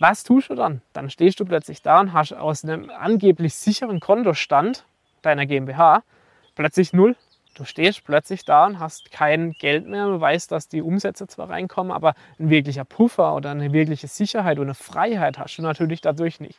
Was tust du dann? Dann stehst du plötzlich da und hast aus einem angeblich sicheren Kontostand deiner GmbH plötzlich null. Du stehst plötzlich da und hast kein Geld mehr. Du weißt, dass die Umsätze zwar reinkommen, aber ein wirklicher Puffer oder eine wirkliche Sicherheit oder eine Freiheit hast du natürlich dadurch nicht.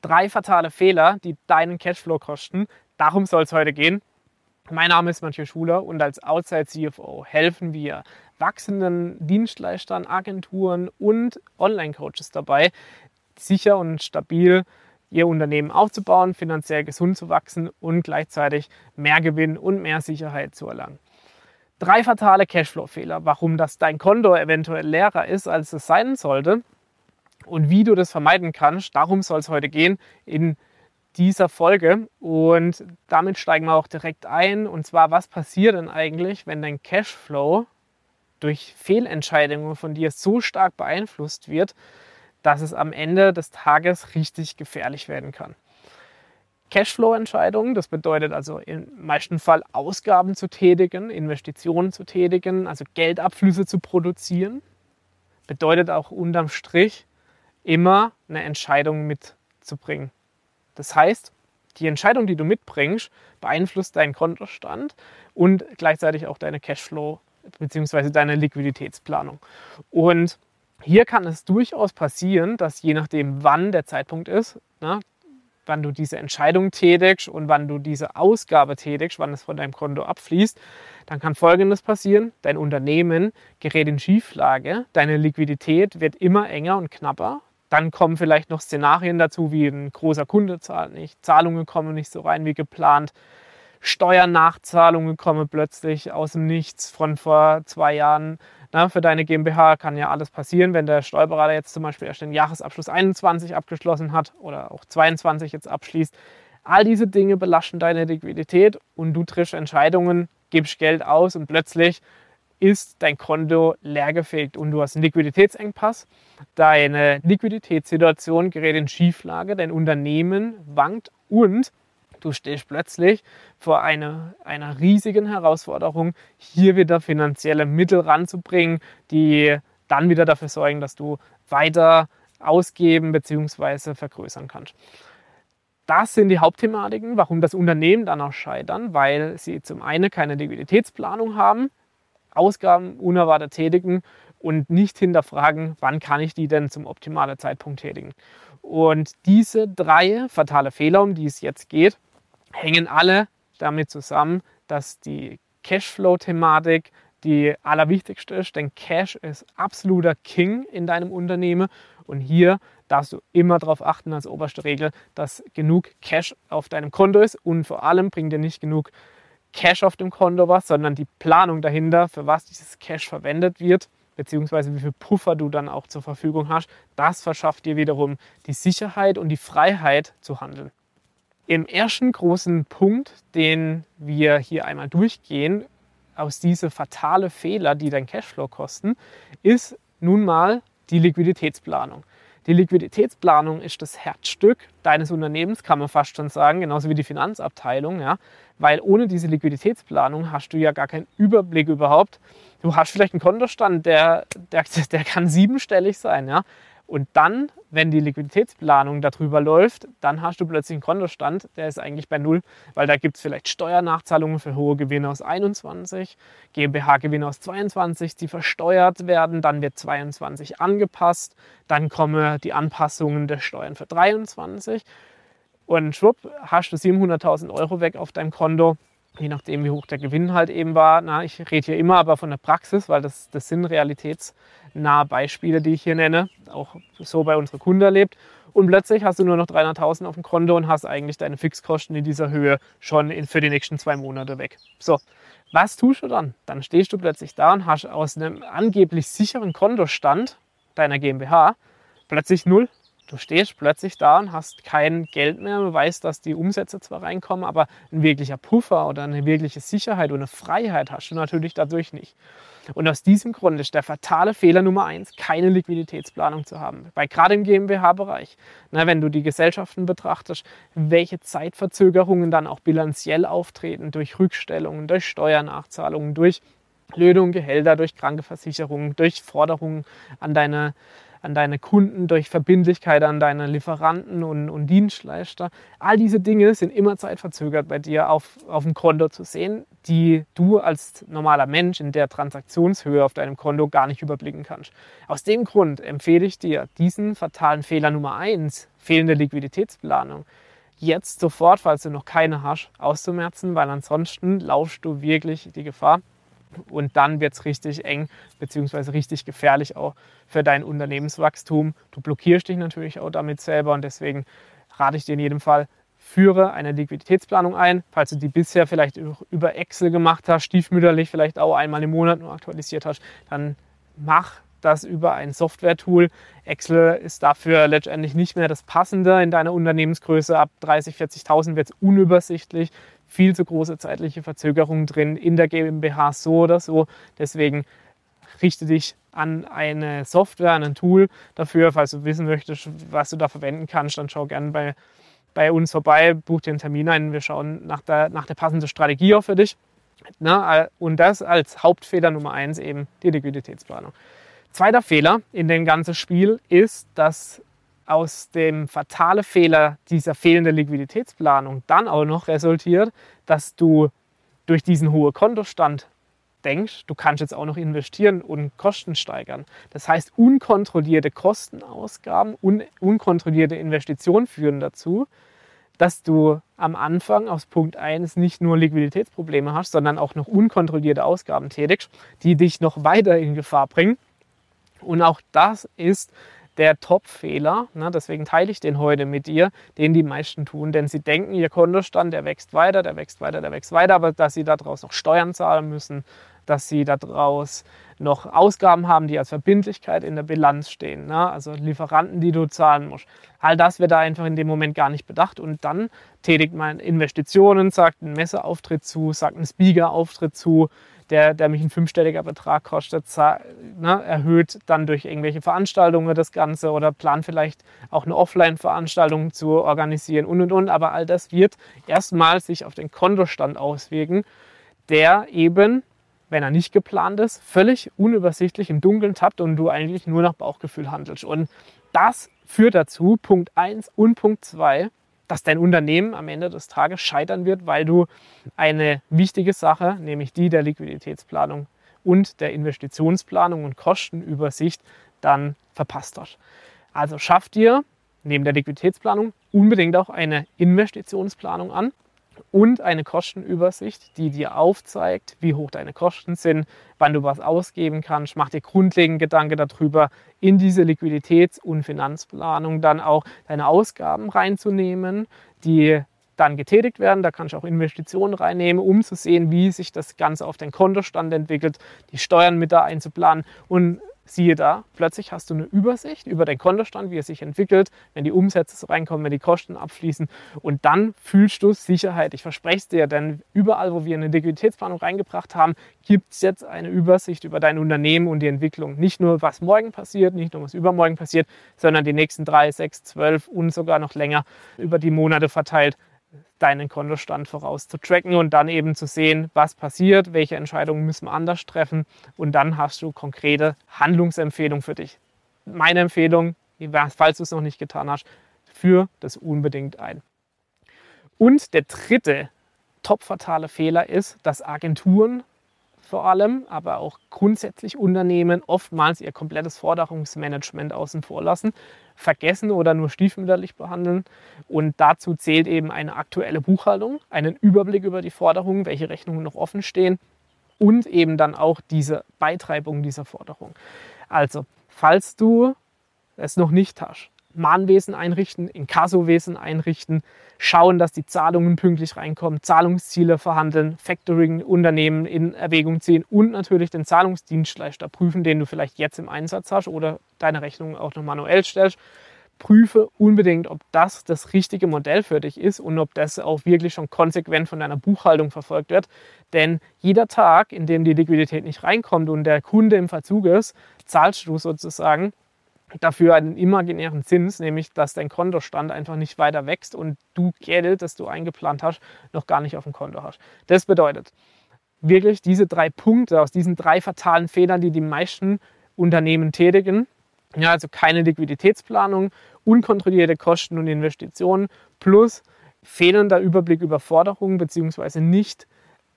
drei fatale Fehler, die deinen Cashflow kosten. Darum soll es heute gehen. Mein Name ist Matthias Schuler und als Outside CFO helfen wir wachsenden Dienstleistern, Agenturen und Online-Coaches dabei, sicher und stabil ihr Unternehmen aufzubauen, finanziell gesund zu wachsen und gleichzeitig mehr Gewinn und mehr Sicherheit zu erlangen. Drei fatale Cashflow-Fehler, warum das dein Konto eventuell leerer ist, als es sein sollte und wie du das vermeiden kannst. Darum soll es heute gehen in dieser Folge. Und damit steigen wir auch direkt ein. Und zwar, was passiert denn eigentlich, wenn dein Cashflow durch Fehlentscheidungen von dir so stark beeinflusst wird, dass es am Ende des Tages richtig gefährlich werden kann. Cashflow-Entscheidungen, das bedeutet also im meisten Fall Ausgaben zu tätigen, Investitionen zu tätigen, also Geldabflüsse zu produzieren, bedeutet auch unterm Strich immer eine Entscheidung mitzubringen. Das heißt, die Entscheidung, die du mitbringst, beeinflusst deinen Kontostand und gleichzeitig auch deine Cashflow bzw. deine Liquiditätsplanung. Und hier kann es durchaus passieren, dass je nachdem, wann der Zeitpunkt ist, ne, wann du diese Entscheidung tätigst und wann du diese Ausgabe tätigst, wann es von deinem Konto abfließt, dann kann Folgendes passieren. Dein Unternehmen gerät in Schieflage, deine Liquidität wird immer enger und knapper, dann kommen vielleicht noch Szenarien dazu, wie ein großer Kunde zahlt nicht, Zahlungen kommen nicht so rein wie geplant, Steuernachzahlungen kommen plötzlich aus dem Nichts von vor zwei Jahren. Na, für deine GmbH kann ja alles passieren, wenn der Steuerberater jetzt zum Beispiel erst den Jahresabschluss 21 abgeschlossen hat oder auch 22 jetzt abschließt. All diese Dinge belasten deine Liquidität und du triffst Entscheidungen, gibst Geld aus und plötzlich ist dein Konto leergefegt und du hast einen Liquiditätsengpass. Deine Liquiditätssituation gerät in Schieflage, dein Unternehmen wankt und du stehst plötzlich vor einer, einer riesigen Herausforderung, hier wieder finanzielle Mittel ranzubringen, die dann wieder dafür sorgen, dass du weiter ausgeben bzw. vergrößern kannst. Das sind die Hauptthematiken, warum das Unternehmen dann auch scheitern, weil sie zum einen keine Liquiditätsplanung haben, Ausgaben unerwartet tätigen und nicht hinterfragen, wann kann ich die denn zum optimalen Zeitpunkt tätigen. Und diese drei fatale Fehler, um die es jetzt geht, hängen alle damit zusammen, dass die Cashflow-Thematik die allerwichtigste ist, denn Cash ist absoluter King in deinem Unternehmen und hier darfst du immer darauf achten als oberste Regel, dass genug Cash auf deinem Konto ist und vor allem bringt dir nicht genug Cash auf dem Konto was, sondern die Planung dahinter, für was dieses Cash verwendet wird, beziehungsweise wie viel Puffer du dann auch zur Verfügung hast, das verschafft dir wiederum die Sicherheit und die Freiheit zu handeln. Im ersten großen Punkt, den wir hier einmal durchgehen, aus diese fatale Fehler, die dein Cashflow kosten, ist nun mal die Liquiditätsplanung. Die Liquiditätsplanung ist das Herzstück deines Unternehmens, kann man fast schon sagen, genauso wie die Finanzabteilung, ja? weil ohne diese Liquiditätsplanung hast du ja gar keinen Überblick überhaupt. Du hast vielleicht einen Kontostand, der, der, der kann siebenstellig sein, ja? Und dann, wenn die Liquiditätsplanung darüber läuft, dann hast du plötzlich einen Kontostand, der ist eigentlich bei Null, weil da gibt es vielleicht Steuernachzahlungen für hohe Gewinne aus 21, GmbH-Gewinne aus 22, die versteuert werden, dann wird 22 angepasst, dann kommen die Anpassungen der Steuern für 23 und schwupp, hast du 700.000 Euro weg auf deinem Konto je nachdem, wie hoch der Gewinn halt eben war. Na, ich rede hier immer aber von der Praxis, weil das, das sind realitätsnahe Beispiele, die ich hier nenne, auch so bei unseren Kunden erlebt. Und plötzlich hast du nur noch 300.000 auf dem Konto und hast eigentlich deine Fixkosten in dieser Höhe schon für die nächsten zwei Monate weg. So, was tust du dann? Dann stehst du plötzlich da und hast aus einem angeblich sicheren Kontostand deiner GmbH plötzlich null Du stehst plötzlich da und hast kein Geld mehr. Du weißt, dass die Umsätze zwar reinkommen, aber ein wirklicher Puffer oder eine wirkliche Sicherheit und eine Freiheit hast du natürlich dadurch nicht. Und aus diesem Grund ist der fatale Fehler Nummer eins, keine Liquiditätsplanung zu haben. Weil gerade im GmbH-Bereich, wenn du die Gesellschaften betrachtest, welche Zeitverzögerungen dann auch bilanziell auftreten durch Rückstellungen, durch Steuernachzahlungen, durch Löhne Gehälter, durch Krankenversicherungen, durch Forderungen an deine an deine Kunden, durch Verbindlichkeit an deine Lieferanten und, und Dienstleister. All diese Dinge sind immer zeitverzögert bei dir auf, auf dem Konto zu sehen, die du als normaler Mensch in der Transaktionshöhe auf deinem Konto gar nicht überblicken kannst. Aus dem Grund empfehle ich dir diesen fatalen Fehler Nummer eins, fehlende Liquiditätsplanung, jetzt sofort, falls du noch keine hast, auszumerzen, weil ansonsten laufst du wirklich die Gefahr, und dann wird es richtig eng bzw. richtig gefährlich auch für dein Unternehmenswachstum. Du blockierst dich natürlich auch damit selber und deswegen rate ich dir in jedem Fall, führe eine Liquiditätsplanung ein. Falls du die bisher vielleicht über Excel gemacht hast, stiefmütterlich vielleicht auch einmal im Monat nur aktualisiert hast, dann mach das über ein Software-Tool. Excel ist dafür letztendlich nicht mehr das Passende in deiner Unternehmensgröße. Ab 30.000, 40.000 wird es unübersichtlich viel zu große zeitliche Verzögerungen drin in der GmbH so oder so. Deswegen richte dich an eine Software, an ein Tool dafür. Falls du wissen möchtest, was du da verwenden kannst, dann schau gerne bei, bei uns vorbei, buch dir einen Termin ein. Wir schauen nach der, nach der passenden Strategie auch für dich. Na, und das als Hauptfehler Nummer eins eben die Liquiditätsplanung. Zweiter Fehler in dem ganzen Spiel ist, dass aus dem fatalen Fehler dieser fehlenden Liquiditätsplanung dann auch noch resultiert, dass du durch diesen hohen Kontostand denkst, du kannst jetzt auch noch investieren und Kosten steigern. Das heißt, unkontrollierte Kostenausgaben, un unkontrollierte Investitionen führen dazu, dass du am Anfang aus Punkt 1 nicht nur Liquiditätsprobleme hast, sondern auch noch unkontrollierte Ausgaben tätigst, die dich noch weiter in Gefahr bringen. Und auch das ist der Top-Fehler, ne, deswegen teile ich den heute mit dir, den die meisten tun, denn sie denken, ihr Kontostand, der wächst weiter, der wächst weiter, der wächst weiter, aber dass sie daraus noch Steuern zahlen müssen, dass sie daraus noch Ausgaben haben, die als Verbindlichkeit in der Bilanz stehen, ne? also Lieferanten, die du zahlen musst. All das wird da einfach in dem Moment gar nicht bedacht und dann tätigt man Investitionen, sagt einen Messeauftritt zu, sagt einen Speaker-Auftritt zu, der, der mich ein fünfstelliger Betrag kostet, ne, erhöht dann durch irgendwelche Veranstaltungen das Ganze oder plant vielleicht auch eine Offline-Veranstaltung zu organisieren und und und. Aber all das wird erstmal sich auf den Kontostand auswirken, der eben, wenn er nicht geplant ist, völlig unübersichtlich im Dunkeln tappt und du eigentlich nur nach Bauchgefühl handelst. Und das führt dazu, Punkt 1 und Punkt 2, dass dein Unternehmen am Ende des Tages scheitern wird, weil du eine wichtige Sache, nämlich die der Liquiditätsplanung und der Investitionsplanung und Kostenübersicht, dann verpasst hast. Also schaff dir neben der Liquiditätsplanung unbedingt auch eine Investitionsplanung an und eine Kostenübersicht, die dir aufzeigt, wie hoch deine Kosten sind, wann du was ausgeben kannst. Mach dir grundlegend Gedanken darüber, in diese Liquiditäts- und Finanzplanung dann auch deine Ausgaben reinzunehmen, die dann getätigt werden. Da kannst du auch Investitionen reinnehmen, um zu sehen, wie sich das Ganze auf den Kontostand entwickelt, die Steuern mit da einzuplanen und siehe da, plötzlich hast du eine Übersicht über den Kontostand, wie er sich entwickelt, wenn die Umsätze reinkommen, wenn die Kosten abfließen und dann fühlst du Sicherheit. Ich verspreche es dir, denn überall, wo wir eine Liquiditätsplanung reingebracht haben, gibt es jetzt eine Übersicht über dein Unternehmen und die Entwicklung. Nicht nur, was morgen passiert, nicht nur, was übermorgen passiert, sondern die nächsten drei, sechs, zwölf und sogar noch länger über die Monate verteilt deinen Kontostand voraus zu tracken und dann eben zu sehen, was passiert, welche Entscheidungen müssen wir anders treffen und dann hast du konkrete Handlungsempfehlungen für dich. Meine Empfehlung, falls du es noch nicht getan hast, führ das unbedingt ein. Und der dritte top-fatale Fehler ist, dass Agenturen vor allem, aber auch grundsätzlich Unternehmen oftmals ihr komplettes Forderungsmanagement außen vor lassen, vergessen oder nur stiefmütterlich behandeln. Und dazu zählt eben eine aktuelle Buchhaltung, einen Überblick über die Forderungen, welche Rechnungen noch offen stehen und eben dann auch diese Beitreibung dieser Forderung. Also, falls du es noch nicht hast, Mahnwesen einrichten, Inkassowesen einrichten, schauen, dass die Zahlungen pünktlich reinkommen, Zahlungsziele verhandeln, Factoring-Unternehmen in Erwägung ziehen und natürlich den Zahlungsdienstleister prüfen, den du vielleicht jetzt im Einsatz hast oder deine Rechnung auch noch manuell stellst. prüfe unbedingt, ob das das richtige Modell für dich ist und ob das auch wirklich schon konsequent von deiner Buchhaltung verfolgt wird. Denn jeder Tag, in dem die Liquidität nicht reinkommt und der Kunde im Verzug ist, zahlst du sozusagen dafür einen imaginären Zins, nämlich dass dein Kontostand einfach nicht weiter wächst und du Geld, das du eingeplant hast, noch gar nicht auf dem Konto hast. Das bedeutet wirklich diese drei Punkte aus diesen drei fatalen Fehlern, die die meisten Unternehmen tätigen. Ja, also keine Liquiditätsplanung, unkontrollierte Kosten und Investitionen plus fehlender Überblick über Forderungen beziehungsweise nicht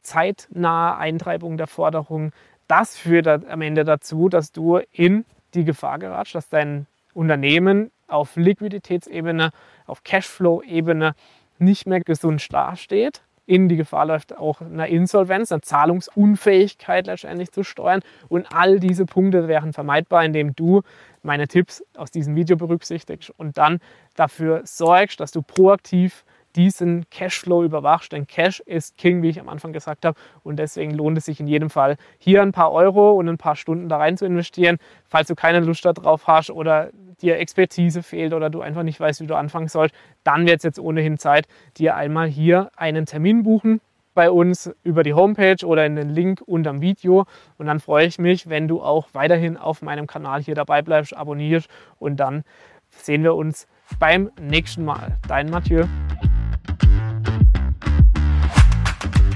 zeitnahe Eintreibung der Forderungen. Das führt am Ende dazu, dass du in die Gefahr geratst, dass dein Unternehmen auf Liquiditätsebene, auf Cashflow-Ebene nicht mehr gesund dasteht, in die Gefahr läuft, auch eine Insolvenz, eine Zahlungsunfähigkeit letztendlich zu steuern. Und all diese Punkte wären vermeidbar, indem du meine Tipps aus diesem Video berücksichtigst und dann dafür sorgst, dass du proaktiv diesen Cashflow überwachst. Denn Cash ist King, wie ich am Anfang gesagt habe. Und deswegen lohnt es sich in jedem Fall, hier ein paar Euro und ein paar Stunden da rein zu investieren. Falls du keine Lust darauf hast oder dir Expertise fehlt oder du einfach nicht weißt, wie du anfangen sollst, dann wird es jetzt ohnehin Zeit, dir einmal hier einen Termin buchen bei uns über die Homepage oder in den Link unterm Video. Und dann freue ich mich, wenn du auch weiterhin auf meinem Kanal hier dabei bleibst, abonnierst und dann sehen wir uns beim nächsten Mal. Dein Mathieu.